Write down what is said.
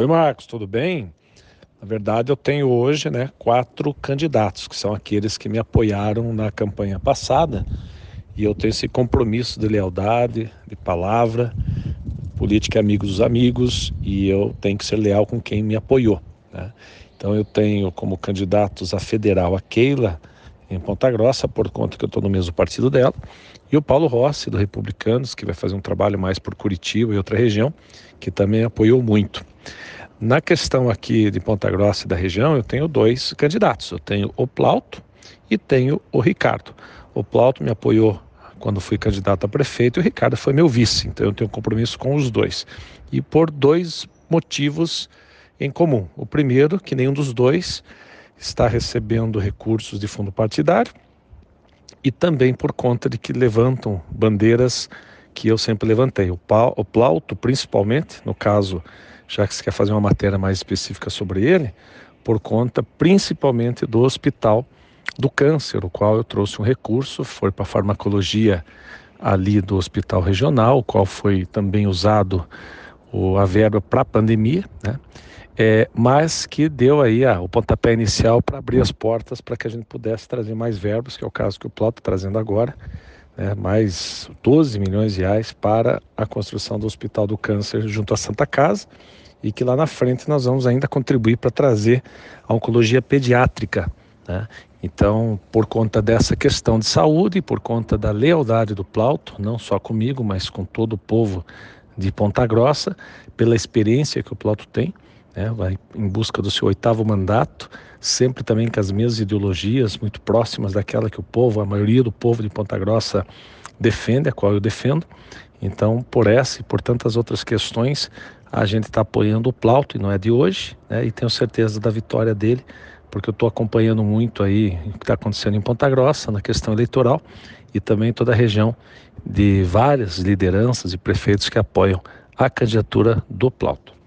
Oi, Marcos, tudo bem? Na verdade, eu tenho hoje né, quatro candidatos, que são aqueles que me apoiaram na campanha passada, e eu tenho esse compromisso de lealdade, de palavra, política é amigos dos amigos, e eu tenho que ser leal com quem me apoiou. Né? Então, eu tenho como candidatos a federal a Keila, em Ponta Grossa, por conta que eu estou no mesmo partido dela, e o Paulo Rossi, do Republicanos, que vai fazer um trabalho mais por Curitiba e outra região, que também apoiou muito. Na questão aqui de Ponta Grossa e da região, eu tenho dois candidatos. Eu tenho o Plauto e tenho o Ricardo. O Plauto me apoiou quando fui candidato a prefeito e o Ricardo foi meu vice, então eu tenho compromisso com os dois. E por dois motivos em comum. O primeiro, que nenhum dos dois está recebendo recursos de fundo partidário e também por conta de que levantam bandeiras que eu sempre levantei. O Plauto, principalmente, no caso, já que você quer fazer uma matéria mais específica sobre ele, por conta principalmente do Hospital do Câncer, o qual eu trouxe um recurso, foi para a farmacologia ali do Hospital Regional, o qual foi também usado o, a verba para a pandemia, né? é, mas que deu aí ah, o pontapé inicial para abrir as portas para que a gente pudesse trazer mais verbos, que é o caso que o Plot está trazendo agora, né, mais 12 milhões de reais para a construção do Hospital do Câncer junto à Santa Casa e que lá na frente nós vamos ainda contribuir para trazer a oncologia pediátrica. Né? Então, por conta dessa questão de saúde, por conta da lealdade do Plauto, não só comigo, mas com todo o povo de Ponta Grossa, pela experiência que o Plauto tem, né, vai em busca do seu oitavo mandato, sempre também com as mesmas ideologias muito próximas daquela que o povo, a maioria do povo de Ponta Grossa defende, a qual eu defendo. Então, por essa e por tantas outras questões, a gente está apoiando o Plauto, e não é de hoje, né, e tenho certeza da vitória dele, porque eu estou acompanhando muito aí o que está acontecendo em Ponta Grossa, na questão eleitoral, e também toda a região de várias lideranças e prefeitos que apoiam a candidatura do Plauto.